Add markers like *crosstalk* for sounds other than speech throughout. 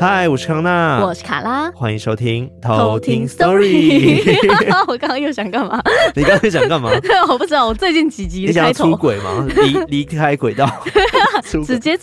嗨，我是康娜，我是卡拉，欢迎收听偷听 Story。*laughs* 我刚刚又想干嘛？你刚刚想干嘛？*laughs* 我不知道。我最近几集你想要出轨吗？离 *laughs* 离开轨道，直接就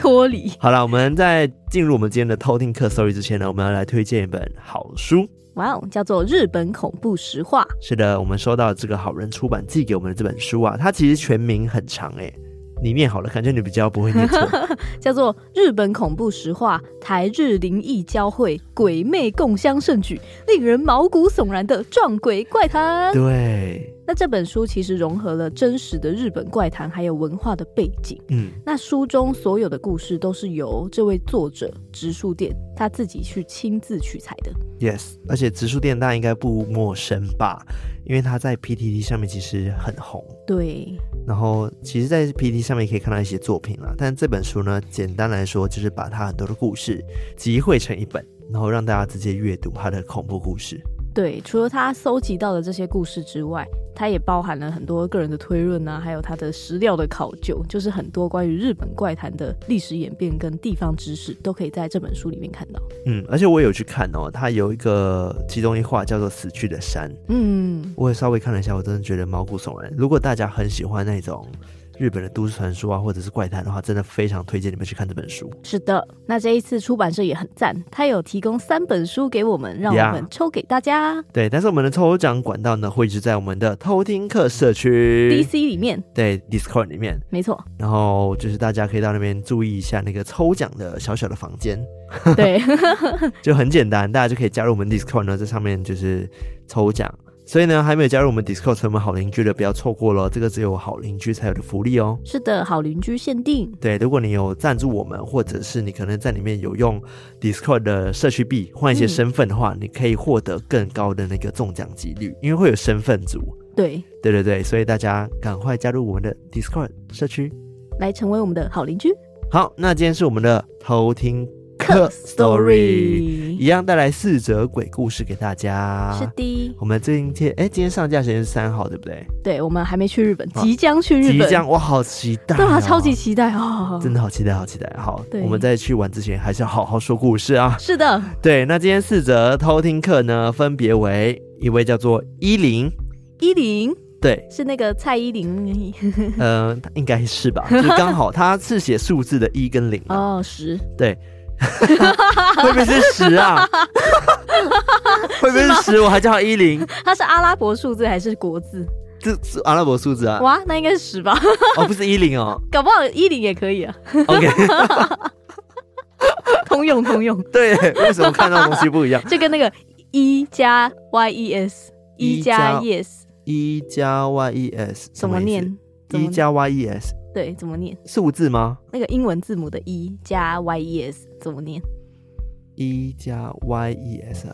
脱离。好了，我们在进入我们今天的偷听客 Story 之前呢，我们要来推荐一本好书。哇哦，叫做《日本恐怖实话》。是的，我们收到这个好人出版寄给我们的这本书啊，它其实全名很长哎。你念好了，感觉你比较不会念错。*laughs* 叫做《日本恐怖实话：台日灵异交汇，鬼魅共襄盛举，令人毛骨悚然的撞鬼怪谈》。对。那这本书其实融合了真实的日本怪谈，还有文化的背景。嗯，那书中所有的故事都是由这位作者植树店他自己去亲自取材的。Yes，而且植树店大家应该不陌生吧？因为他在 PTT 上面其实很红。对。然后，其实，在 PTT 上面可以看到一些作品啦。但这本书呢，简单来说就是把他很多的故事集汇成一本，然后让大家直接阅读他的恐怖故事。对，除了他搜集到的这些故事之外，它也包含了很多个人的推论啊，还有他的史料的考究，就是很多关于日本怪谈的历史演变跟地方知识，都可以在这本书里面看到。嗯，而且我有去看哦，它有一个其中一话叫做《死去的山》，嗯，我也稍微看了一下，我真的觉得毛骨悚然。如果大家很喜欢那种。日本的都市传说啊，或者是怪谈的话，真的非常推荐你们去看这本书。是的，那这一次出版社也很赞，他有提供三本书给我们，让我们抽给大家。Yeah. 对，但是我们的抽奖管道呢，会一直在我们的偷听客社区 DC 里面，对 Discord 里面，没错。然后就是大家可以到那边注意一下那个抽奖的小小的房间，对，*laughs* 就很简单，大家就可以加入我们 Discord 呢，在上面就是抽奖。所以呢，还没有加入我们 Discord 成为好邻居的，不要错过了，这个只有好邻居才有的福利哦。是的，好邻居限定。对，如果你有赞助我们，或者是你可能在里面有用 Discord 的社区币换一些身份的话，嗯、你可以获得更高的那个中奖几率，因为会有身份组。对，对对对，所以大家赶快加入我们的 Discord 社区，来成为我们的好邻居。好，那今天是我们的偷听。客 story 一样带来四则鬼故事给大家。是的，我们今天哎，今天上架时间是三号，对不对？对，我们还没去日本，即将去日本，即将，我好期待，对啊，超级期待哦，真的好期待，好期待。好，我们在去玩之前，还是要好好说故事啊。是的，对，那今天四则偷听课呢，分别为一位叫做依林，依林，对，是那个蔡依林，嗯、*laughs* 呃，应该是吧，*laughs* 就是刚好他是写数字的一跟零哦，十，对。*laughs* 会不会是十啊？*laughs* 会不会是十？我还叫他一零。它是阿拉伯数字还是国字？这是阿拉伯数字啊！哇，那应该是十吧？哦，不是一零哦，*laughs* 搞不好一零也可以啊。OK，通用通用。对，为什么看到东西不一样？就跟那个一加 Y E S，一加 Yes，一加 Y E S 怎么念？一加 Y E S。对，怎么念？数字吗？那个英文字母的 E 加 Y E S 怎么念？E 加 Y E S，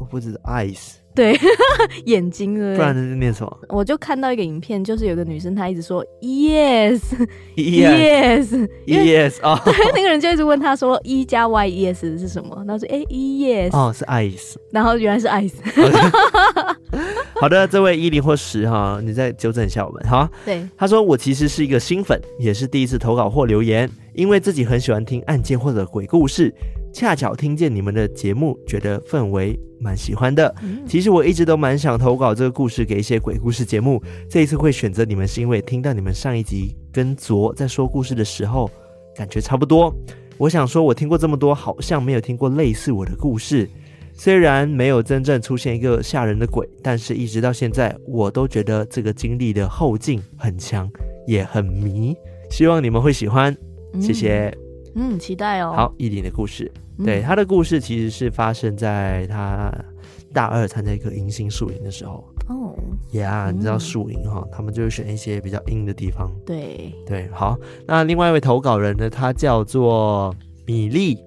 我不知道，eyes。对，*laughs* 眼睛对不对？不然是念什么？我就看到一个影片，就是有个女生她一直说 yes，yes，yes *laughs* *laughs* 哦。对，那个人就一直问她说一加 Y E S 是什么？然后说哎，yes，哦，是 eyes。然后原来是 eyes。好的，这位一零或十哈，你再纠正一下我们哈。对，他说我其实是一个新粉，也是第一次投稿或留言，因为自己很喜欢听案件或者鬼故事。恰巧听见你们的节目，觉得氛围蛮喜欢的。其实我一直都蛮想投稿这个故事给一些鬼故事节目。这一次会选择你们，是因为听到你们上一集跟卓在说故事的时候，感觉差不多。我想说，我听过这么多，好像没有听过类似我的故事。虽然没有真正出现一个吓人的鬼，但是一直到现在，我都觉得这个经历的后劲很强，也很迷。希望你们会喜欢，谢谢。嗯，嗯，期待哦。好，依林的故事。对，他的故事其实是发生在他大二参加一个迎新宿营的时候。哦，Yeah，你知道宿营哈，他们就会选一些比较阴的地方。对对，好，那另外一位投稿人呢，他叫做米粒。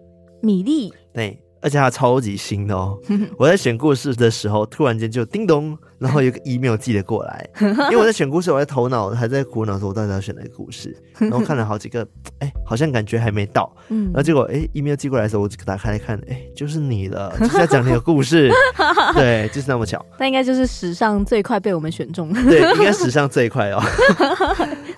米粒，对。而且他超级新的哦！*laughs* 我在选故事的时候，突然间就叮咚，然后有个 email 寄了过来。*laughs* 因为我在选故事，我在头脑还在苦恼说我到底要选哪个故事。*laughs* 然后看了好几个，哎，好像感觉还没到。嗯，然后结果哎，email 寄过来的时候，我打开来看，哎，就是你了，就是在讲你的故事。*laughs* 对，就是那么巧。那应该就是史上最快被我们选中。对，应该史上最快哦。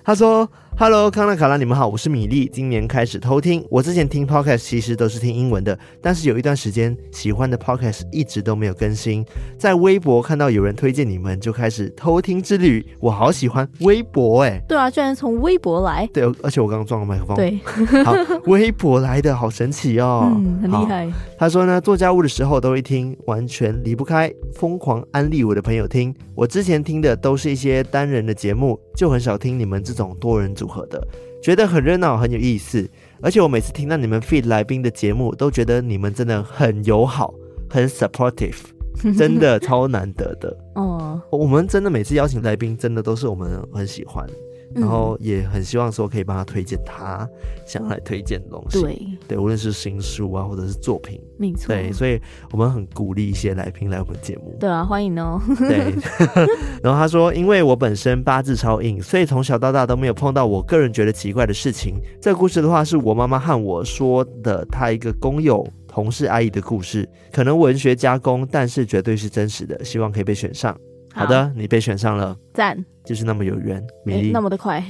他说。Hello，康纳卡拉，你们好，我是米粒。今年开始偷听，我之前听 Podcast 其实都是听英文的，但是有一段时间喜欢的 Podcast 一直都没有更新。在微博看到有人推荐你们，就开始偷听之旅。我好喜欢微博哎，对啊，居然从微博来。对，而且我刚刚装了麦克风。对，好，微博来的好神奇哦，*laughs* 嗯，很厉害。他说呢，做家务的时候都会听，完全离不开，疯狂安利我的朋友听。我之前听的都是一些单人的节目，就很少听你们这种多人组合的，觉得很热闹，很有意思。而且我每次听到你们 feed 来宾的节目，都觉得你们真的很友好，很 supportive，*laughs* 真的超难得的。哦，我们真的每次邀请来宾，真的都是我们很喜欢。然后也很希望说可以帮他推荐他想要来推荐的东西，对对，无论是新书啊，或者是作品，没错，对，所以我们很鼓励一些来宾来我们节目，对啊，欢迎哦，对。*laughs* 然后他说，因为我本身八字超硬，所以从小到大都没有碰到我个人觉得奇怪的事情。这个故事的话，是我妈妈和我说的，她一个工友同事阿姨的故事，可能文学加工，但是绝对是真实的，希望可以被选上。好。的，你被选上了，赞，就是那么有缘，米粒，那么的快，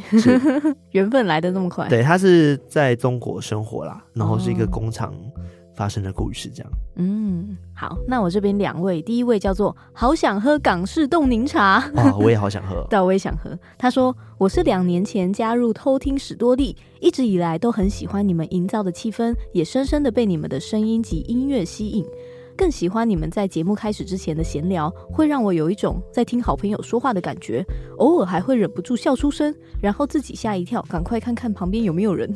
*laughs* 缘分来的那么快。对，他是在中国生活啦，然后是一个工厂发生的故事，这样。嗯，好，那我这边两位，第一位叫做好想喝港式冻柠茶，啊，我也好想喝，*laughs* 对，我也想喝。他说我是两年前加入偷听史多利，一直以来都很喜欢你们营造的气氛，也深深的被你们的声音及音乐吸引。更喜欢你们在节目开始之前的闲聊，会让我有一种在听好朋友说话的感觉，偶尔还会忍不住笑出声，然后自己吓一跳，赶快看看旁边有没有人。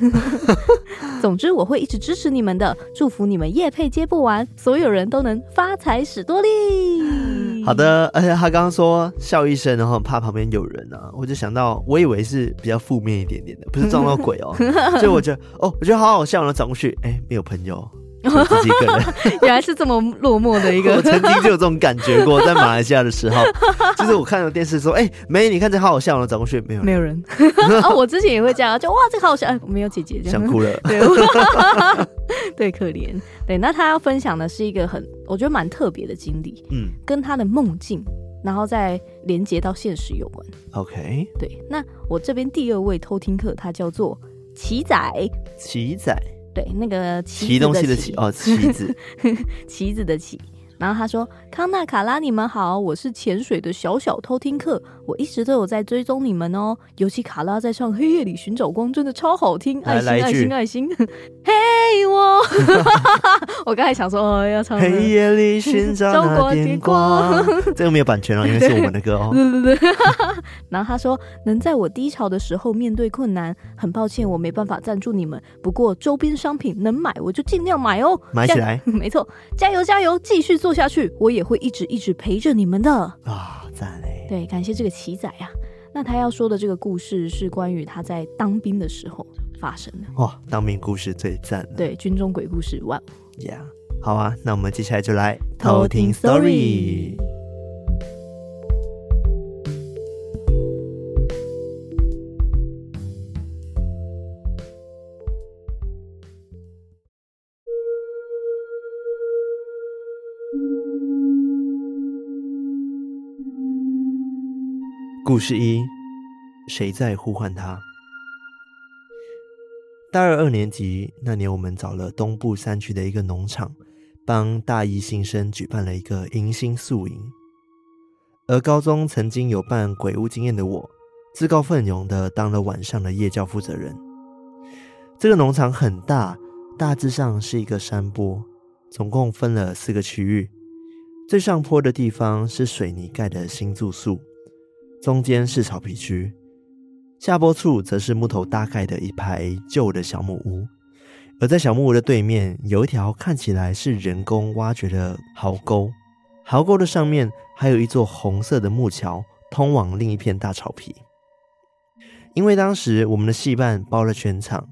*laughs* 总之，我会一直支持你们的，祝福你们夜配接不完，所有人都能发财史多利。好的，而且他刚刚说笑一声，然后怕旁边有人啊，我就想到，我以为是比较负面一点点的，不是撞到鬼哦，*laughs* 所以我觉得哦，我觉得好好笑，然后转过去，哎，没有朋友。自己一个人，*laughs* 原来是这么落寞的一个。*laughs* 我曾经就有这种感觉过，在马来西亚的时候，*laughs* 就是我看到电视说，哎、欸，美，你看这好好笑，我转过去没有，没有人。啊，我之前也会这样，就哇，这个好好笑，哎，没有姐姐，想哭了。对，对，可怜。对，那他要分享的是一个很，我觉得蛮特别的经历，嗯，跟他的梦境，然后再连接到现实有关。OK，对，那我这边第二位偷听客，他叫做奇仔，奇仔。对，那个棋骑东西的棋哦，棋子，*laughs* 棋子的棋。然后他说：“康纳卡拉，你们好，我是潜水的小小偷听客，我一直都有在追踪你们哦。尤其卡拉在唱《黑夜里寻找光》，真的超好听，爱心爱心爱心。*laughs* 嘿，我，*laughs* 我刚才想说哦，要唱《黑夜里寻找那点光》，*laughs* 这个没有版权哦，因为是我们的歌哦。对对对。然后他说，能在我低潮的时候面对困难，很抱歉我没办法赞助你们，不过周边商品能买我就尽量买哦，买起来。没错，加油加油，继续。做下去，我也会一直一直陪着你们的啊！赞嘞！对，感谢这个奇仔啊。那他要说的这个故事是关于他在当兵的时候发生的。哇，当兵故事最赞了。对，军中鬼故事，哇，Yeah，好啊。那我们接下来就来偷听 story。故事一：谁在呼唤他？大二二年级那年，我们找了东部山区的一个农场，帮大一新生举办了一个迎新宿营。而高中曾经有办鬼屋经验的我，自告奋勇的当了晚上的夜教负责人。这个农场很大，大致上是一个山坡，总共分了四个区域。最上坡的地方是水泥盖的新住宿。中间是草皮区，下坡处则是木头搭盖的一排旧的小木屋，而在小木屋的对面有一条看起来是人工挖掘的壕沟，壕沟的上面还有一座红色的木桥，通往另一片大草皮。因为当时我们的系办包了全场，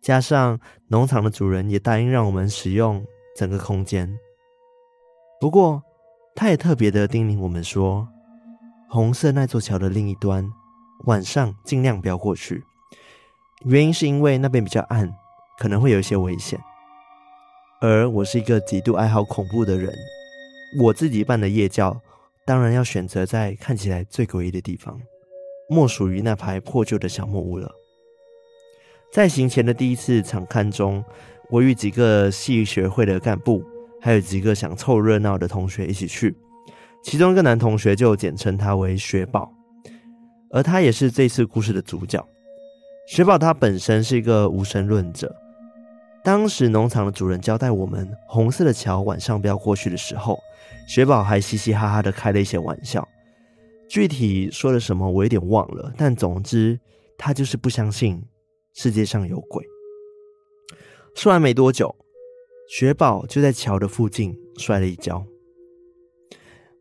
加上农场的主人也答应让我们使用整个空间，不过他也特别的叮咛我们说。红色那座桥的另一端，晚上尽量不要过去，原因是因为那边比较暗，可能会有一些危险。而我是一个极度爱好恐怖的人，我自己办的夜教，当然要选择在看起来最诡异的地方，莫属于那排破旧的小木屋了。在行前的第一次场勘中，我与几个系学会的干部，还有几个想凑热闹的同学一起去。其中一个男同学就简称他为雪宝，而他也是这次故事的主角。雪宝他本身是一个无神论者。当时农场的主人交代我们，红色的桥晚上不要过去的时候，雪宝还嘻嘻哈哈的开了一些玩笑。具体说了什么我有点忘了，但总之他就是不相信。世界上有鬼。说完没多久，雪宝就在桥的附近摔了一跤。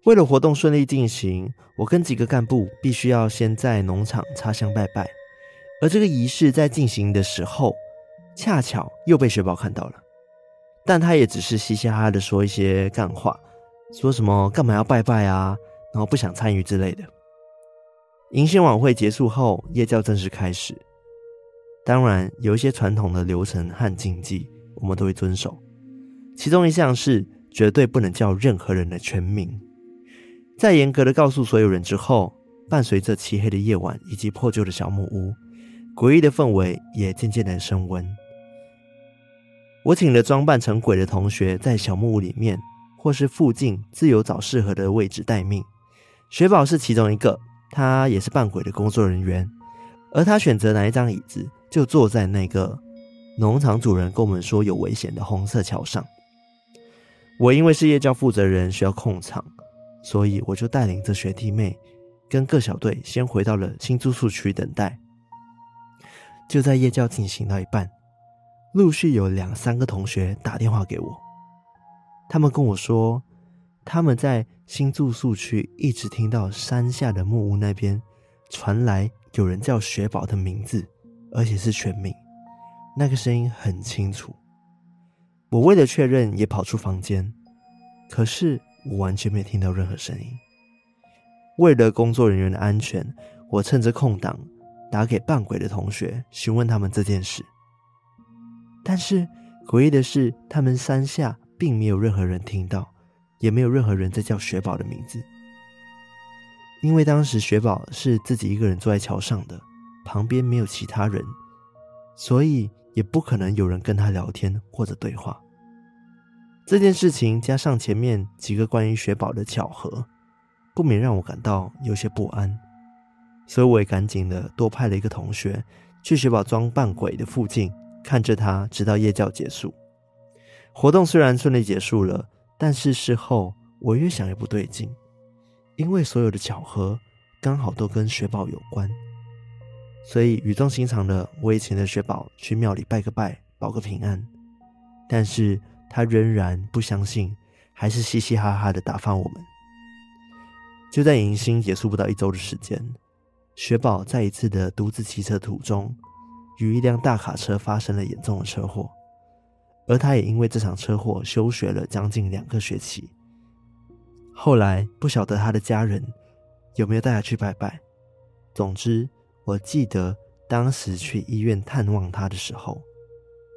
为了活动顺利进行，我跟几个干部必须要先在农场插香拜拜。而这个仪式在进行的时候，恰巧又被雪宝看到了。但他也只是嘻嘻哈哈的说一些干话，说什么干嘛要拜拜啊，然后不想参与之类的。迎新晚会结束后，夜教正式开始。当然，有一些传统的流程和禁忌，我们都会遵守。其中一项是绝对不能叫任何人的全名。在严格的告诉所有人之后，伴随着漆黑的夜晚以及破旧的小木屋，诡异的氛围也渐渐的升温。我请了装扮成鬼的同学在小木屋里面或是附近自由找适合的位置待命。雪宝是其中一个，他也是扮鬼的工作人员，而他选择哪一张椅子，就坐在那个农场主人跟我们说有危险的红色桥上。我因为是夜教负责人，需要控场，所以我就带领着学弟妹跟各小队先回到了新住宿区等待。就在夜校进行到一半，陆续有两三个同学打电话给我，他们跟我说，他们在新住宿区一直听到山下的木屋那边传来有人叫雪宝的名字。而且是全名，那个声音很清楚。我为了确认，也跑出房间，可是我完全没听到任何声音。为了工作人员的安全，我趁着空档打给扮鬼的同学，询问他们这件事。但是诡异的是，他们山下并没有任何人听到，也没有任何人在叫雪宝的名字，因为当时雪宝是自己一个人坐在桥上的。旁边没有其他人，所以也不可能有人跟他聊天或者对话。这件事情加上前面几个关于雪宝的巧合，不免让我感到有些不安。所以我也赶紧的多派了一个同学去雪宝装扮鬼的附近，看着他直到夜教结束。活动虽然顺利结束了，但是事后我越想越不对劲，因为所有的巧合刚好都跟雪宝有关。所以语重心长的，我也请了雪宝去庙里拜个拜，保个平安。但是他仍然不相信，还是嘻嘻哈哈的打发我们。就在迎新结束不到一周的时间，雪宝在一次的独自骑车途中，与一辆大卡车发生了严重的车祸，而他也因为这场车祸休学了将近两个学期。后来不晓得他的家人有没有带他去拜拜。总之。我记得当时去医院探望他的时候，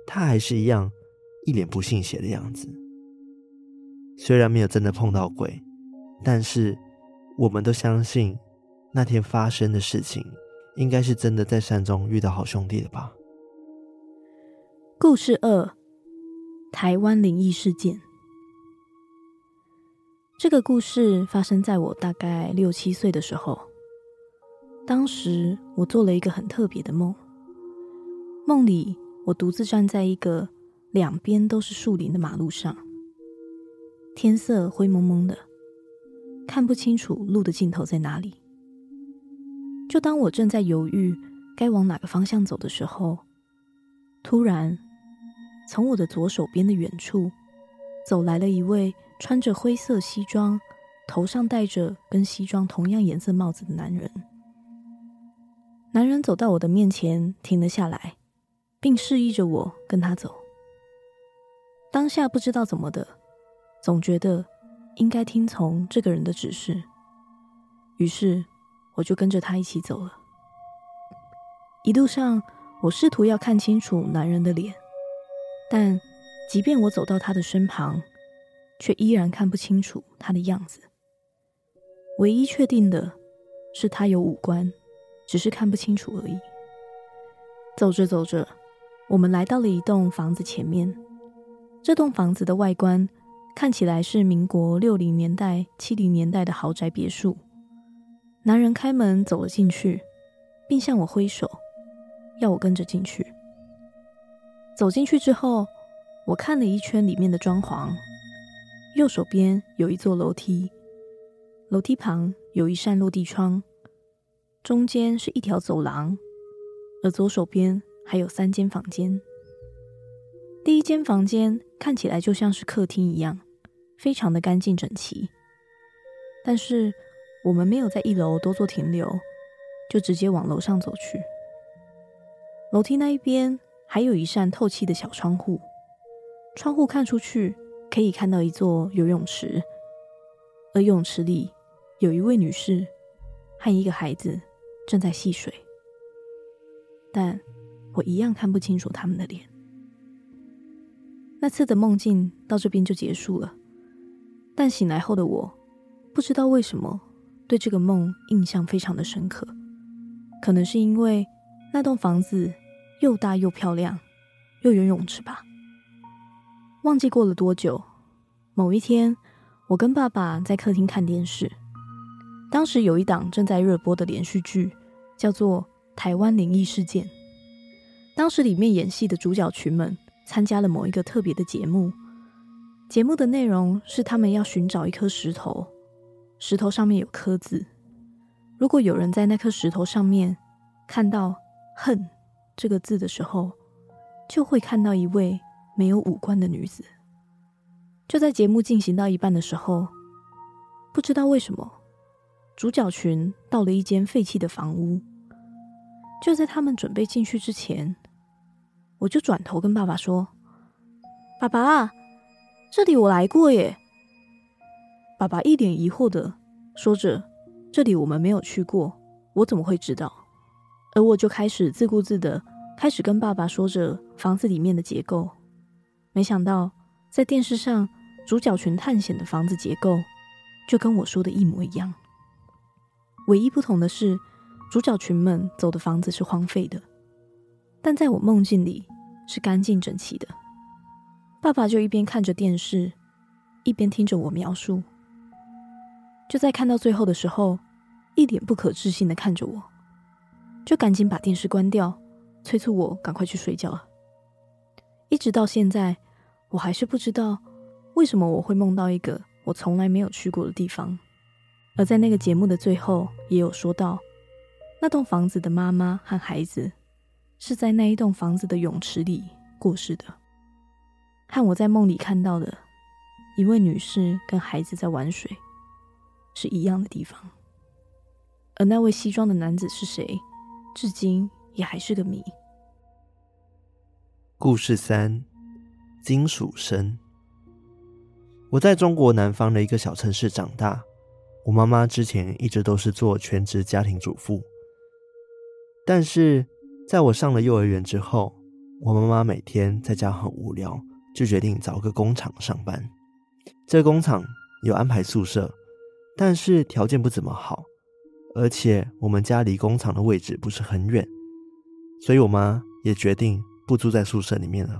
他还是一样一脸不信邪的样子。虽然没有真的碰到鬼，但是我们都相信那天发生的事情应该是真的在山中遇到好兄弟了吧。故事二：台湾灵异事件。这个故事发生在我大概六七岁的时候。当时我做了一个很特别的梦，梦里我独自站在一个两边都是树林的马路上，天色灰蒙蒙的，看不清楚路的尽头在哪里。就当我正在犹豫该往哪个方向走的时候，突然从我的左手边的远处走来了一位穿着灰色西装、头上戴着跟西装同样颜色帽子的男人。男人走到我的面前，停了下来，并示意着我跟他走。当下不知道怎么的，总觉得应该听从这个人的指示，于是我就跟着他一起走了。一路上，我试图要看清楚男人的脸，但即便我走到他的身旁，却依然看不清楚他的样子。唯一确定的是，他有五官，只是看不清楚而已。走着走着，我们来到了一栋房子前面。这栋房子的外观看起来是民国六零年代、七零年代的豪宅别墅。男人开门走了进去，并向我挥手，要我跟着进去。走进去之后，我看了一圈里面的装潢。右手边有一座楼梯，楼梯旁有一扇落地窗，中间是一条走廊，而左手边还有三间房间。第一间房间看起来就像是客厅一样，非常的干净整齐。但是我们没有在一楼多做停留，就直接往楼上走去。楼梯那一边还有一扇透气的小窗户，窗户看出去。可以看到一座游泳池，而游泳池里有一位女士和一个孩子正在戏水，但我一样看不清楚他们的脸。那次的梦境到这边就结束了，但醒来后的我不知道为什么对这个梦印象非常的深刻，可能是因为那栋房子又大又漂亮，又有泳池吧。忘记过了多久，某一天，我跟爸爸在客厅看电视。当时有一档正在热播的连续剧，叫做《台湾灵异事件》。当时里面演戏的主角群们参加了某一个特别的节目，节目的内容是他们要寻找一颗石头，石头上面有刻字。如果有人在那颗石头上面看到“恨”这个字的时候，就会看到一位。没有五官的女子，就在节目进行到一半的时候，不知道为什么，主角群到了一间废弃的房屋。就在他们准备进去之前，我就转头跟爸爸说：“爸爸，这里我来过耶。”爸爸一脸疑惑的说着：“这里我们没有去过，我怎么会知道？”而我就开始自顾自的开始跟爸爸说着房子里面的结构。没想到，在电视上，主角群探险的房子结构就跟我说的一模一样。唯一不同的是，主角群们走的房子是荒废的，但在我梦境里是干净整齐的。爸爸就一边看着电视，一边听着我描述。就在看到最后的时候，一脸不可置信的看着我，就赶紧把电视关掉，催促我赶快去睡觉了。一直到现在。我还是不知道为什么我会梦到一个我从来没有去过的地方，而在那个节目的最后也有说到，那栋房子的妈妈和孩子是在那一栋房子的泳池里过世的，和我在梦里看到的一位女士跟孩子在玩水是一样的地方，而那位西装的男子是谁，至今也还是个谜。故事三。金属声。我在中国南方的一个小城市长大。我妈妈之前一直都是做全职家庭主妇，但是在我上了幼儿园之后，我妈妈每天在家很无聊，就决定找个工厂上班。这工厂有安排宿舍，但是条件不怎么好，而且我们家离工厂的位置不是很远，所以我妈也决定不住在宿舍里面了。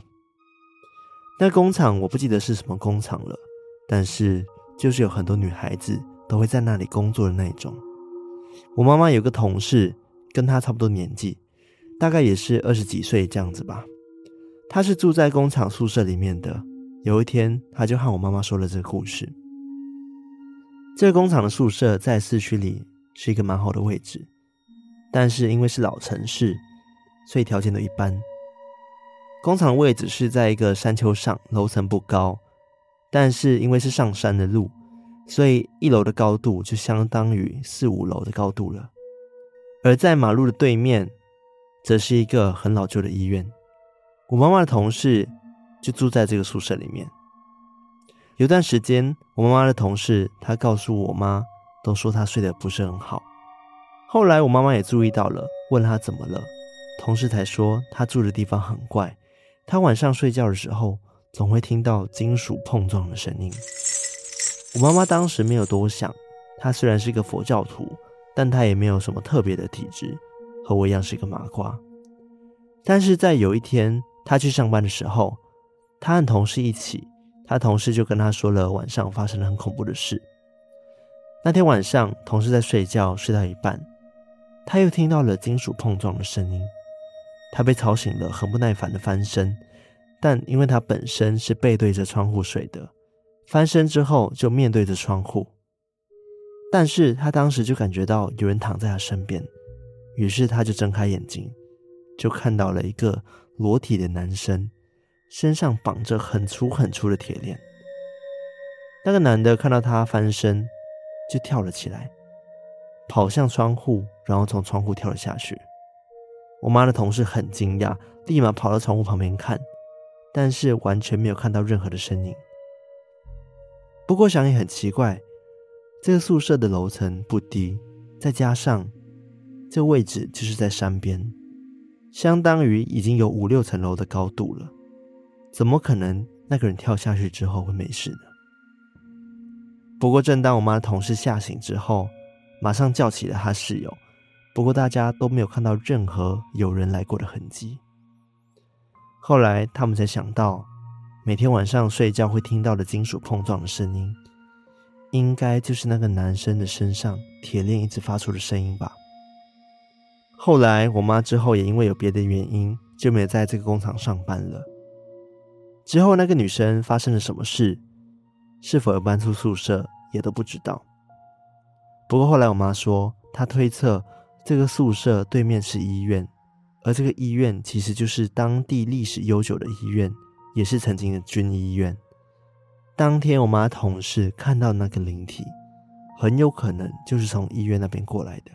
那工厂我不记得是什么工厂了，但是就是有很多女孩子都会在那里工作的那一种。我妈妈有个同事，跟她差不多年纪，大概也是二十几岁这样子吧。她是住在工厂宿舍里面的。有一天，她就和我妈妈说了这个故事。这个工厂的宿舍在市区里是一个蛮好的位置，但是因为是老城市，所以条件都一般。工厂的位置是在一个山丘上，楼层不高，但是因为是上山的路，所以一楼的高度就相当于四五楼的高度了。而在马路的对面，则是一个很老旧的医院。我妈妈的同事就住在这个宿舍里面。有段时间，我妈妈的同事她告诉我妈，都说她睡得不是很好。后来我妈妈也注意到了，问她怎么了，同事才说她住的地方很怪，她晚上睡觉的时候总会听到金属碰撞的声音。我妈妈当时没有多想，她虽然是一个佛教徒，但她也没有什么特别的体质，和我一样是一个麻瓜。但是在有一天，她去上班的时候，她和同事一起，她同事就跟她说了晚上发生了很恐怖的事。那天晚上，同事在睡觉，睡到一半，他又听到了金属碰撞的声音，他被吵醒了，很不耐烦的翻身，但因为他本身是背对着窗户睡的，翻身之后就面对着窗户，但是他当时就感觉到有人躺在他身边，于是他就睁开眼睛，就看到了一个裸体的男生，身上绑着很粗很粗的铁链。那个男的看到他翻身，就跳了起来，跑向窗户，然后从窗户跳了下去。我妈的同事很惊讶，立马跑到窗户旁边看，但是完全没有看到任何的身影。不过想也很奇怪，这个宿舍的楼层不低，再加上这位置就是在山边，相当于已经有五六层楼的高度了，怎么可能那个人跳下去之后会没事呢？不过，正当我妈的同事吓醒之后，马上叫起了她室友。不过，大家都没有看到任何有人来过的痕迹。后来，他们才想到，每天晚上睡觉会听到的金属碰撞的声音，应该就是那个男生的身上铁链一直发出的声音吧。后来，我妈之后也因为有别的原因，就没有在这个工厂上班了。之后，那个女生发生了什么事？是否有搬出宿舍也都不知道。不过后来我妈说，她推测这个宿舍对面是医院，而这个医院其实就是当地历史悠久的医院，也是曾经的军医院。当天我妈同事看到那个灵体，很有可能就是从医院那边过来的。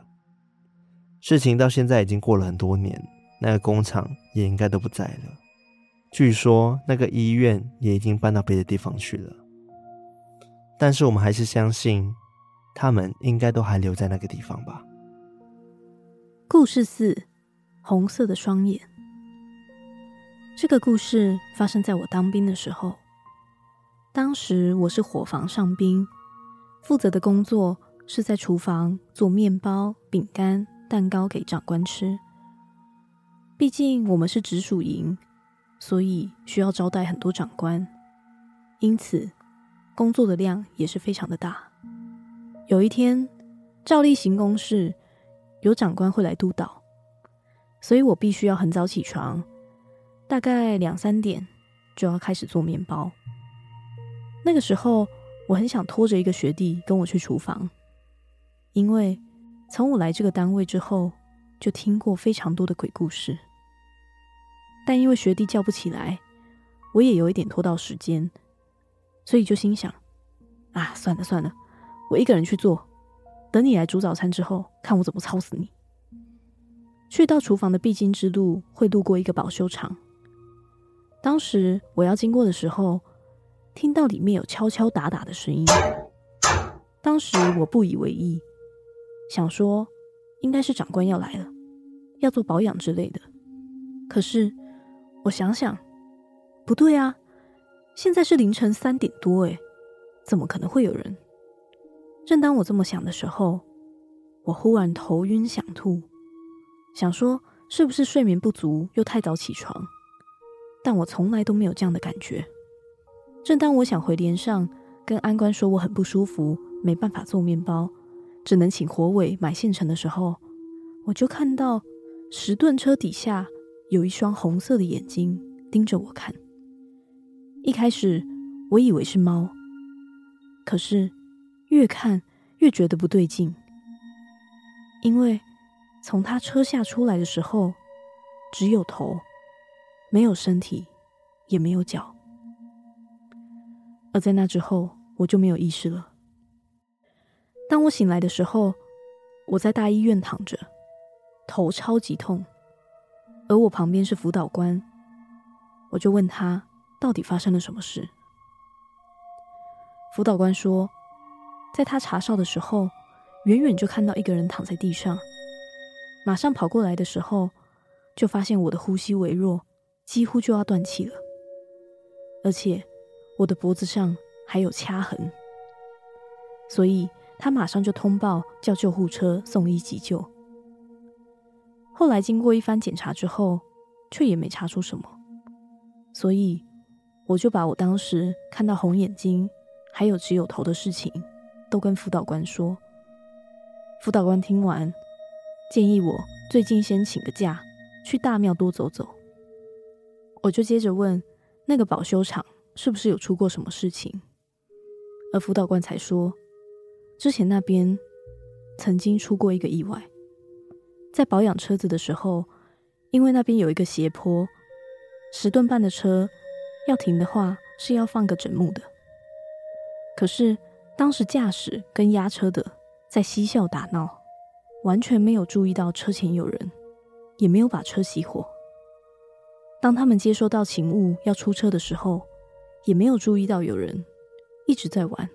事情到现在已经过了很多年，那个工厂也应该都不在了。据说那个医院也已经搬到别的地方去了。但是我们还是相信，他们应该都还留在那个地方吧。故事四：红色的双眼。这个故事发生在我当兵的时候。当时我是伙房上兵，负责的工作是在厨房做面包、饼干、蛋糕给长官吃。毕竟我们是直属营，所以需要招待很多长官，因此，工作的量也是非常的大。有一天，照例行公事，有长官会来督导，所以我必须要很早起床，大概两三点就要开始做面包。那个时候，我很想拖着一个学弟跟我去厨房，因为从我来这个单位之后，就听过非常多的鬼故事。但因为学弟叫不起来，我也有一点拖到时间。所以就心想，啊，算了算了，我一个人去做。等你来煮早餐之后，看我怎么操死你。去到厨房的必经之路会路过一个保修厂。当时我要经过的时候，听到里面有敲敲打打的声音。当时我不以为意，想说应该是长官要来了，要做保养之类的。可是我想想，不对啊。现在是凌晨三点多，诶，怎么可能会有人？正当我这么想的时候，我忽然头晕想吐，想说是不是睡眠不足又太早起床？但我从来都没有这样的感觉。正当我想回连上跟安官说我很不舒服，没办法做面包，只能请火尾买现成的时候，我就看到十吨车底下有一双红色的眼睛盯着我看。一开始我以为是猫，可是越看越觉得不对劲，因为从他车下出来的时候，只有头，没有身体，也没有脚。而在那之后，我就没有意识了。当我醒来的时候，我在大医院躺着，头超级痛，而我旁边是辅导官，我就问他。到底发生了什么事？辅导官说，在他查哨的时候，远远就看到一个人躺在地上，马上跑过来的时候，就发现我的呼吸微弱，几乎就要断气了，而且我的脖子上还有掐痕，所以他马上就通报叫救护车送医急救。后来经过一番检查之后，却也没查出什么，所以我就把我当时看到红眼睛还有只有头的事情都跟辅导官说。辅导官听完，建议我最近先请个假，去大庙多走走。我就接着问那个保修厂是不是有出过什么事情，而辅导官才说，之前那边曾经出过一个意外，在保养车子的时候，因为那边有一个斜坡，十吨半的车要停的话是要放个枕木的，可是当时驾驶跟压车的。在嬉笑打闹，完全没有注意到车前有人，也没有把车熄火。当他们接收到勤务要出车的时候，也没有注意到有人一直在玩。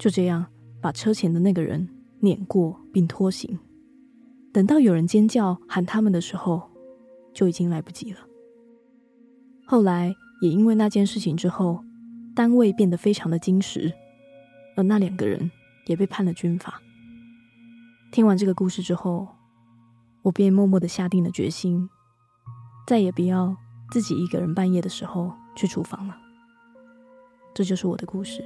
就这样把车前的那个人碾过并拖行。等到有人尖叫喊他们的时候，就已经来不及了。后来也因为那件事情之后，单位变得非常的矜持，而那两个人。也被判了军法。听完这个故事之后，我便默默的下定了决心，再也不要自己一个人半夜的时候去厨房了。这就是我的故事。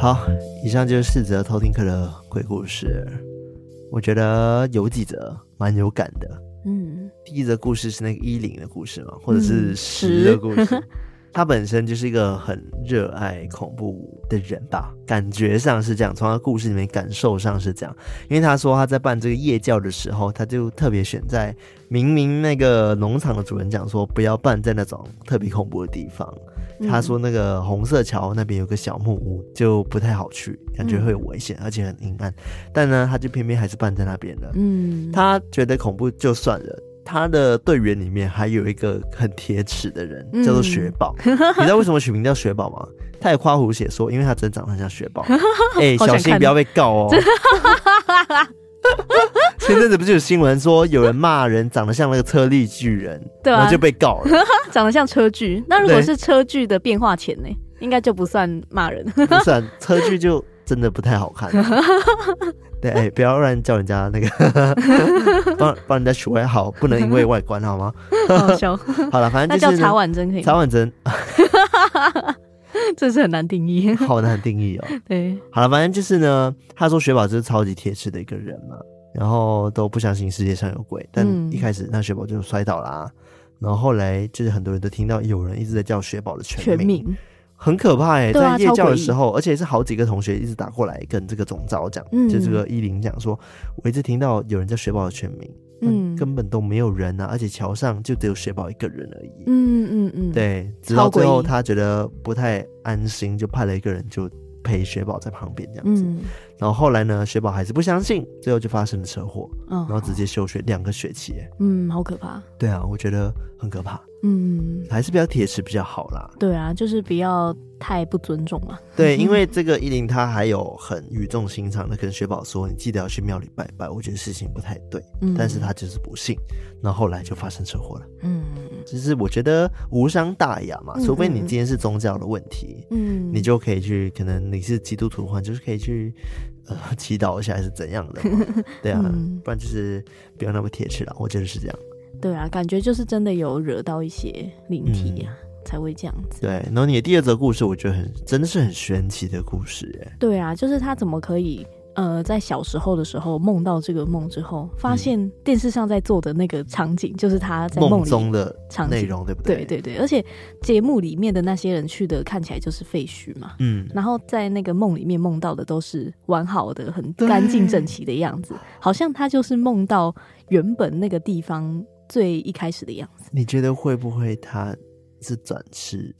好，以上就是四则偷听课的鬼故事。我觉得有几则蛮有感的。嗯，第一则故事是那个一零的故事嘛，或者是十的故事。嗯 *laughs* 他本身就是一个很热爱恐怖的人吧，感觉上是这样，从他故事里面感受上是这样。因为他说他在办这个夜教的时候，他就特别选在明明那个农场的主人讲说不要办在那种特别恐怖的地方。他说那个红色桥那边有个小木屋，就不太好去，感觉会有危险，而且很阴暗。但呢，他就偏偏还是办在那边的。嗯，他觉得恐怖就算了。他的队员里面还有一个很铁齿的人，叫做雪宝。嗯、*laughs* 你知道为什么取名叫雪宝吗？他也夸胡写说，因为他真长得很像雪宝。*laughs* 哎、欸，小心不要被告哦。*laughs* *laughs* 前阵子不就有新闻说有人骂人长得像那个车力巨人，对、啊，然后就被告了。*laughs* 长得像车巨，那如果是车巨的变化前呢？应该就不算骂人。不算车巨就。真的不太好看，*laughs* 对，哎、欸，不要乱叫人家那个帮帮人家取外号，不能因为外观好吗？好笑。好了，反正就是那叫茶碗蒸可以。茶碗蒸，*laughs* 这是很难定义，*laughs* 好难定义哦。*laughs* 对，好了，反正就是呢，他说雪宝就是超级铁齿的一个人嘛，然后都不相信世界上有鬼，但一开始那雪宝就摔倒啦、啊，然后后来就是很多人都听到有人一直在叫雪宝的全名。全名。很可怕哎、欸，在夜教的时候，而且是好几个同学一直打过来跟这个总召讲，嗯、就这个依林讲说，我一直听到有人叫雪宝的全名，嗯，根本都没有人啊，而且桥上就只有雪宝一个人而已，嗯嗯嗯，对，直到最后他觉得不太安心，就派了一个人就陪雪宝在旁边这样子，嗯、然后后来呢，雪宝还是不相信，最后就发生了车祸，嗯、然后直接休学两个学期，嗯，好可怕，对啊，我觉得很可怕。嗯，还是比较铁齿比较好啦。对啊，就是不要太不尊重嘛。对，*laughs* 因为这个依林他还有很语重心长的跟雪宝说：“你记得要去庙里拜拜。”我觉得事情不太对，嗯，但是他就是不信，然后后来就发生车祸了。嗯，其实我觉得无伤大雅嘛，除非你今天是宗教的问题，嗯，你就可以去，可能你是基督徒的话，就是可以去呃祈祷一下，还是怎样的，*laughs* 对啊，不然就是不要那么铁齿了。我觉得是这样。对啊，感觉就是真的有惹到一些灵体啊，嗯、才会这样子。对，然后你的第二则故事，我觉得很真的是很玄奇的故事，哎。对啊，就是他怎么可以呃，在小时候的时候梦到这个梦之后，发现电视上在做的那个场景，就是他在梦中的场景内容，对不对？对对对，而且节目里面的那些人去的看起来就是废墟嘛，嗯，然后在那个梦里面梦到的都是完好的、很干净整齐的样子，好像他就是梦到原本那个地方。最一开始的样子，你觉得会不会他是转世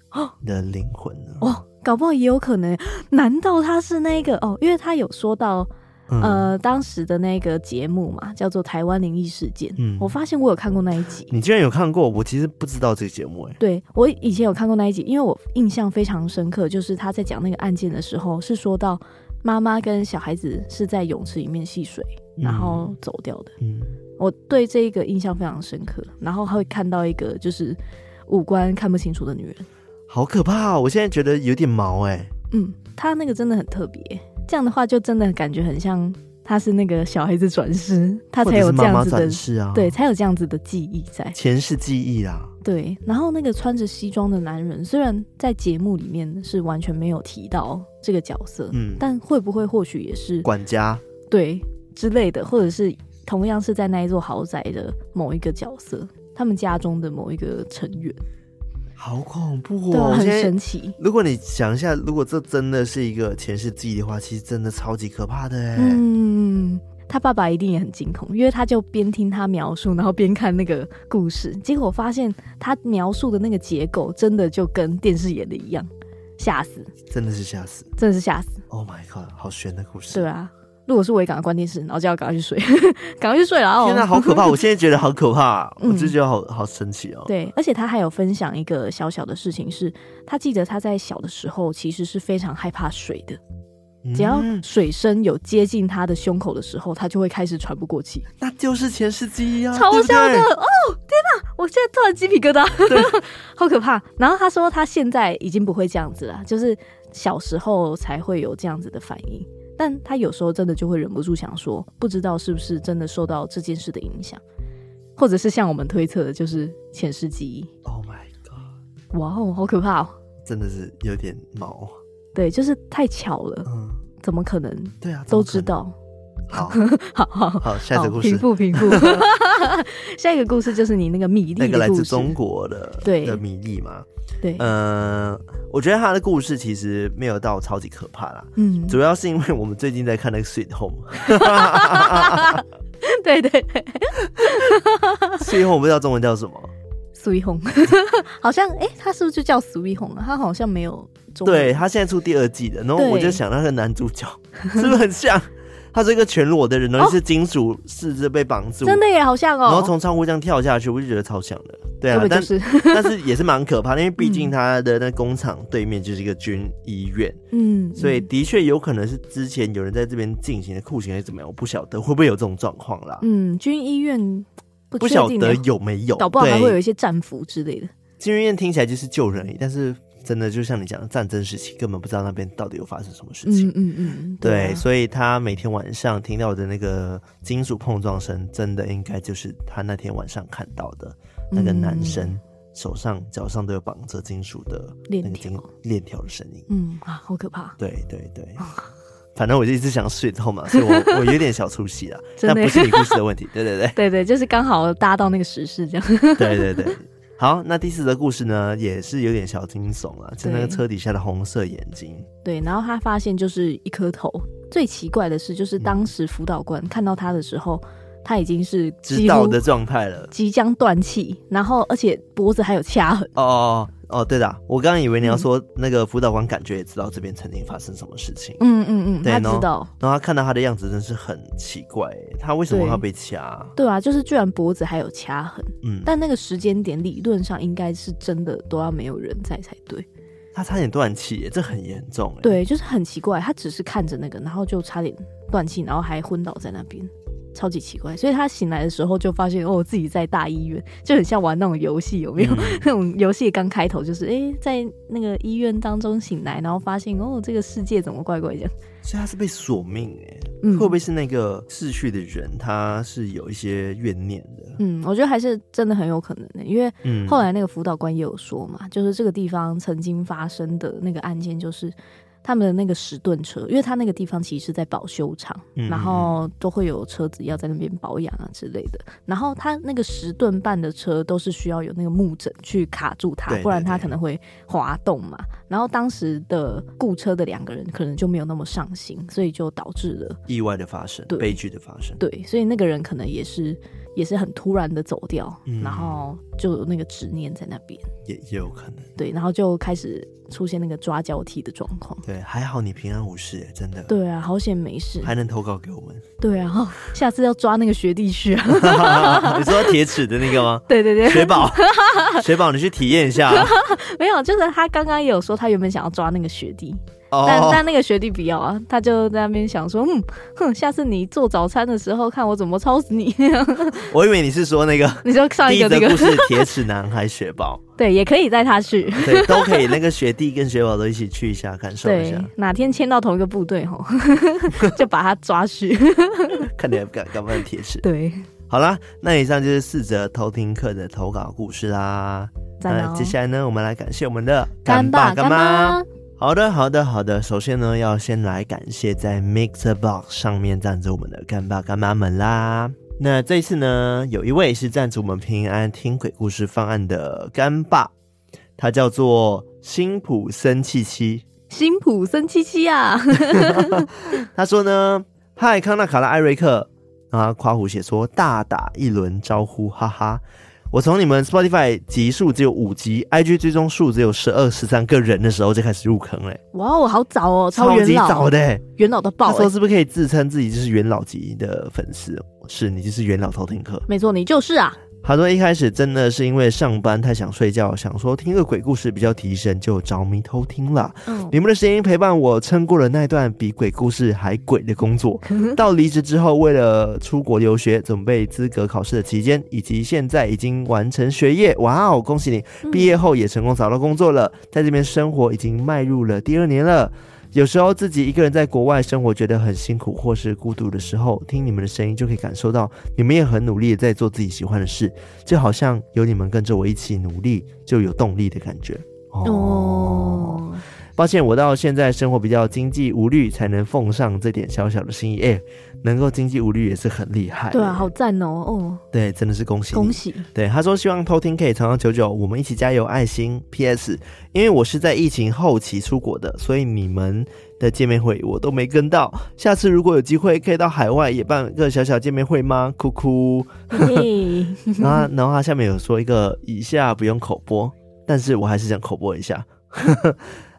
的灵魂呢？哦，搞不好也有可能。难道他是那个哦？因为他有说到，嗯、呃，当时的那个节目嘛，叫做《台湾灵异事件》。嗯，我发现我有看过那一集。你居然有看过？我其实不知道这个节目哎。对，我以前有看过那一集，因为我印象非常深刻，就是他在讲那个案件的时候，是说到妈妈跟小孩子是在泳池里面戏水，然后走掉的。嗯，我对这一个印象非常深刻。然后他会看到一个就是五官看不清楚的女人，好可怕哦！我现在觉得有点毛哎。嗯，他那个真的很特别。这样的话，就真的感觉很像他是那个小孩子转世，他才有这样子的转世啊，对，才有这样子的记忆在前世记忆啦。对，然后那个穿着西装的男人，虽然在节目里面是完全没有提到这个角色，嗯，但会不会或许也是管家，对之类的，或者是同样是在那一座豪宅的某一个角色，他们家中的某一个成员。好恐怖哦！很神奇。如果你想一下，如果这真的是一个前世记忆的话，其实真的超级可怕的哎。嗯，他爸爸一定也很惊恐，因为他就边听他描述，然后边看那个故事。结果我发现他描述的那个结构，真的就跟电视演的一样，吓死！真的是吓死！真的是吓死！Oh my god，好悬的故事。对啊。如果是我也赶快关电视，然后就要赶快去睡，*laughs* 赶快去睡了。天哪，好可怕！*laughs* 我现在觉得好可怕，我就觉得好好神奇哦。对，而且他还有分享一个小小的事情是，是他记得他在小的时候其实是非常害怕水的，只要水声有接近他的胸口的时候，他就会开始喘不过气。那就是前世记忆啊，超像的哦！天哪，我现在突然鸡皮疙瘩，*laughs* 好可怕。然后他说他现在已经不会这样子了，就是小时候才会有这样子的反应。但他有时候真的就会忍不住想说，不知道是不是真的受到这件事的影响，或者是像我们推测的，就是前世记忆。Oh my god！哇哦，好可怕哦！真的是有点毛。对，就是太巧了。嗯，怎么可能？对啊，都知道。*laughs* 好，好好好，下一个故事。平复平复。*laughs* 下一个故事就是你那个米粒，那个来自中国的对的米粒嘛。对，嗯、呃，我觉得他的故事其实没有到超级可怕啦。嗯，主要是因为我们最近在看那个《Sweet Home》。*laughs* 对对对，*laughs*《Sweet Home》我不知道中文叫什么，《Sweet Home *laughs*》好像哎，他是不是就叫《Sweet Home》啊？他好像没有中文。对，他现在出第二季的，然后我就想那个男主角是不是很像？他是一个全裸的人，然后是金属四肢被绑住，真的也好像哦。然后从窗户这样跳下去，我就觉得超像的。对啊，但是 *laughs* 但是也是蛮可怕的，因为毕竟 *laughs* 他的那工厂对面就是一个军医院，嗯，所以的确有可能是之前有人在这边进行的酷刑还是怎么样，我不晓得会不会有这种状况啦。嗯，军医院不不晓得有没有，搞不好还会有一些战俘之类的。军医院听起来就是救人，但是。真的就像你讲的，战争时期根本不知道那边到底有发生什么事情。嗯嗯嗯，对，所以他每天晚上听到的那个金属碰撞声，真的应该就是他那天晚上看到的那个男生手上、脚上都有绑着金属的那个金链条的声音。嗯啊，好可怕！对对对，*laughs* 反正我就一直想睡透嘛，所以我 *laughs* 我有点小出戏了，但不是你故事的问题。对对对，对对，就是刚好搭到那个时事这样。对 *laughs* 对对。好，那第四则故事呢，也是有点小惊悚啊，在那个车底下的红色眼睛。对，然后他发现就是一颗头。最奇怪的是，就是当时辅导官看到他的时候，嗯、他已经是知道的状态了，即将断气，然后而且脖子还有掐痕。哦。哦哦，对的，我刚刚以为你要说那个辅导官感觉也知道这边曾经发生什么事情。嗯嗯嗯，他知道。然后他看到他的样子，真是很奇怪，他为什么要被掐？对啊，就是居然脖子还有掐痕。嗯，但那个时间点理论上应该是真的都要没有人在才对。他差点断气，这很严重。对，就是很奇怪，他只是看着那个，然后就差点断气，然后还昏倒在那边。超级奇怪，所以他醒来的时候就发现哦，自己在大医院，就很像玩那种游戏，有没有？嗯、*laughs* 那种游戏刚开头就是哎、欸，在那个医院当中醒来，然后发现哦，这个世界怎么怪怪的？所以他是被索命哎，嗯、会不会是那个逝去的人，他是有一些怨念的？嗯，我觉得还是真的很有可能的，因为后来那个辅导官也有说嘛，就是这个地方曾经发生的那个案件，就是。他们的那个十吨车，因为他那个地方其实是在保修厂，嗯、然后都会有车子要在那边保养啊之类的。然后他那个十吨半的车都是需要有那个木枕去卡住它，对对对，不然它可能会滑动嘛。然后当时的雇车的两个人可能就没有那么上心，所以就导致了意外的发生，对悲剧的发生。对，所以那个人可能也是也是很突然的走掉，嗯然后就有那个执念在那边，也也有可能。对，然后就开始出现那个抓交替的状况。对，还好你平安无事，真的。对啊，好险没事。还能投稿给我们。对啊，哦，*laughs* 下次要抓那个学弟去啊。*laughs* 你说铁齿的那个吗？*laughs* 对对对，雪宝，雪宝，你去体验一下啊。没有，就是他刚刚也有说他原本想要抓那个学弟。哦、但但那个学弟不要啊，他就在那边想说，嗯哼，下次你做早餐的时候，看我怎么操死你。*laughs* 我以为你是说那个，你说上一个那个故事，铁齿男孩雪宝，*laughs* 对，也可以带他去，对，都可以。那个学弟跟雪宝都一起去一下，感受一下。哪天签到同一个部队吼，*laughs* 就把他抓去，看你还敢敢不敢铁齿？对，好啦，那以上就是四则偷听课的投稿故事啦。那接下来呢，我们来感谢我们的干爸干妈。好的，好的，好的。首先呢，要先来感谢在 Mixer Box 上面赞助我们的干爸干妈们啦。那这一次呢，有一位是赞助我们平安听鬼故事方案的干爸，他叫做辛普森七七。辛普森七七啊！*laughs* 他说呢，嗨，康纳、卡拉、艾瑞克啊，夸胡写说大打一轮招呼，哈哈。我从你们 Spotify 集数只有五集，IG 追踪数只有十二、十三个人的时候就开始入坑嘞！哇哦，好早哦，超，超级早的，元老的爆！他说是不是可以自称自己就是元老级的粉丝？是你就是元老偷听客，没错，你就是啊。他说一开始真的是因为上班太想睡觉，想说听个鬼故事比较提神，就着迷偷听了。嗯，你们的声音陪伴我撑过了那段比鬼故事还鬼的工作。*laughs* 到离职之后，为了出国留学、准备资格考试的期间，以及现在已经完成学业，哇哦，恭喜你！毕业后也成功找到工作了，在这边生活已经迈入了第二年了。有时候自己一个人在国外生活，觉得很辛苦或是孤独的时候，听你们的声音就可以感受到你们也很努力的在做自己喜欢的事，就好像有你们跟着我一起努力，就有动力的感觉。哦。哦抱歉，我到现在生活比较经济无虑，才能奉上这点小小的心意。哎，能够经济无虑也是很厉害。对啊，好赞哦！哦，对，真的是恭喜恭喜。对，他说希望偷听可以长长久久，我们一起加油，爱心。P.S. 因为我是在疫情后期出国的，所以你们的见面会我都没跟到。下次如果有机会，可以到海外也办个小小见面会吗？哭哭。嘿然后，*laughs* 然后他下面有说一个，以下不用口播，但是我还是想口播一下。*laughs*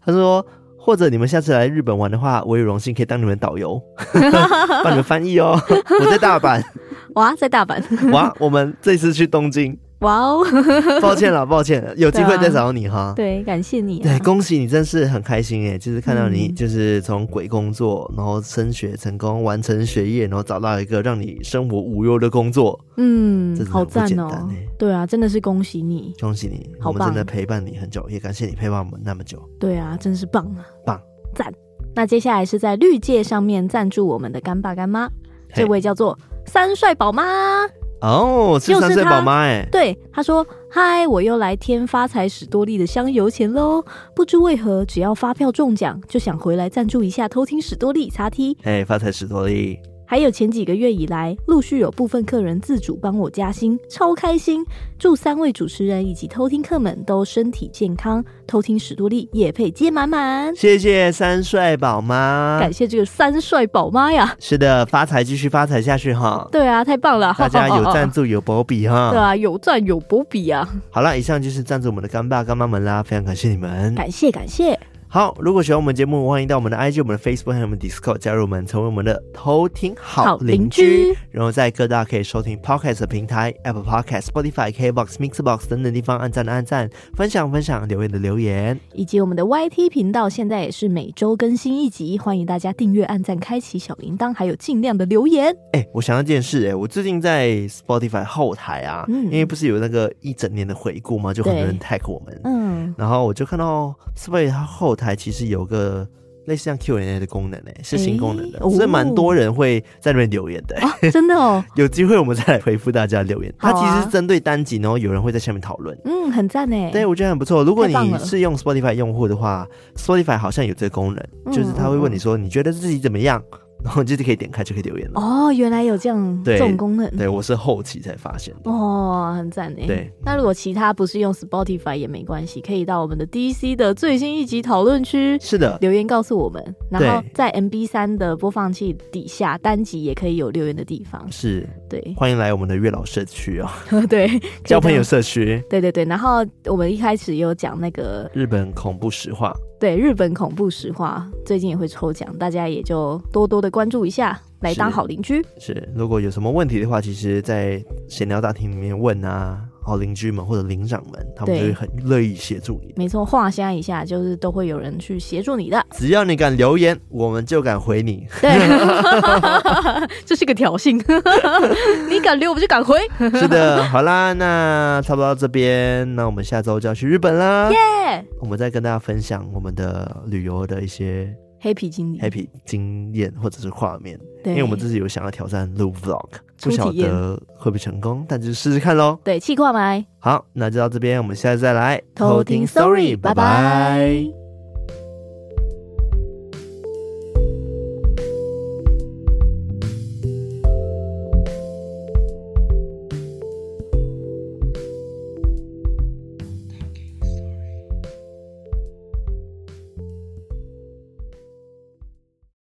他说：“或者你们下次来日本玩的话，我有荣幸可以当你们导游，*laughs* 帮你们翻译哦。*laughs* 我在大阪，*laughs* 哇，在大阪，哇，我们这次去东京。”哇哦！*laughs* 抱歉了，抱歉了，*laughs* 有机会再找你哈。对，感谢你。对，恭喜你，真是很开心哎，就是看到你，就是从鬼工作，然后升学成功，完成学业，然后找到一个让你生活无忧的工作。嗯，好赞哦！对啊，真的是恭喜你，恭喜你，我们真的陪伴你很久，也感谢你陪伴我们那么久。对啊，真是棒啊，棒赞！那接下来是在绿界上面赞助我们的干爸干妈，这位叫做三帅宝妈。哦，是三岁宝妈哎，对，他说：“嗨，我又来添发财史多利的香油钱喽！不知为何，只要发票中奖，就想回来赞助一下偷听史多利擦 T。哎，发财史多利。”还有前几个月以来，陆续有部分客人自主帮我加薪，超开心！祝三位主持人以及偷听客们都身体健康，偷听史多利也配接满满。谢谢三帅宝妈，感谢这个三帅宝妈呀！是的，发财继续发财下去哈！对啊，太棒了！大家有赞助有保比哈！*laughs* 对啊，有赞有保比啊！好了，以上就是赞助我们的干爸干妈们啦，非常感谢你们，感谢感谢。好，如果喜欢我们节目，欢迎到我们的 IG、我们的 Facebook 还有我们 Discord 加入我们，成为我们的偷听好邻居。然后在各大可以收听 Podcast 的平台，Apple Podcast、Spotify、KBox、Mixbox 等等地方按赞的按赞，分享分享，留言的留言，以及我们的 YT 频道，现在也是每周更新一集，欢迎大家订阅、按赞、开启小铃铛，还有尽量的留言。哎、欸，我想到一件事、欸，哎，我最近在 Spotify 后台啊，嗯、因为不是有那个一整年的回顾嘛？就很多人 tag 我们，嗯，然后我就看到 Spotify 后台其实有个类似像 Q&A 的功能诶、欸，是新功能的，欸哦、所以蛮多人会在那边留言的、欸啊。真的哦，*laughs* 有机会我们再来回复大家留言。啊、它其实是针对单集，然后有人会在下面讨论。嗯，很赞诶。对，我觉得很不错。如果你是用 Spotify 用户的话，Spotify 好像有这个功能，嗯、就是他会问你说，你觉得自己怎么样？然后就是可以点开就可以留言了。哦，原来有这样这种功能。对，我是后期才发现的。哦，很赞诶。对，那如果其他不是用 Spotify 也没关系，可以到我们的 DC 的最新一集讨论区，是的，留言告诉我们。然后在 MB 三的播放器底下单集也可以有留言的地方。是，对，欢迎来我们的月老社区哦。*laughs* 对，交朋友社区。对对对，然后我们一开始有讲那个日本恐怖实话。对，日本恐怖实话最近也会抽奖，大家也就多多的关注一下，来当好邻居是。是，如果有什么问题的话，其实，在闲聊大厅里面问啊。好邻居们或者邻长们，他们就会很乐意协助你。没错，画虾一下，就是都会有人去协助你的。只要你敢留言，我们就敢回你。对，*laughs* 这是个挑衅。*laughs* 你敢留，我们就敢回。是的，好啦，那差不多到这边，那我们下周就要去日本啦。耶！Yeah! 我们再跟大家分享我们的旅游的一些。黑皮经历，黑皮经验或者是画面，对，因为我们自己有想要挑战录 vlog，不晓得会不会成功，但就试试看喽。对，气挂麦。好，那就到这边，我们下次再来偷听 Sorry，拜拜。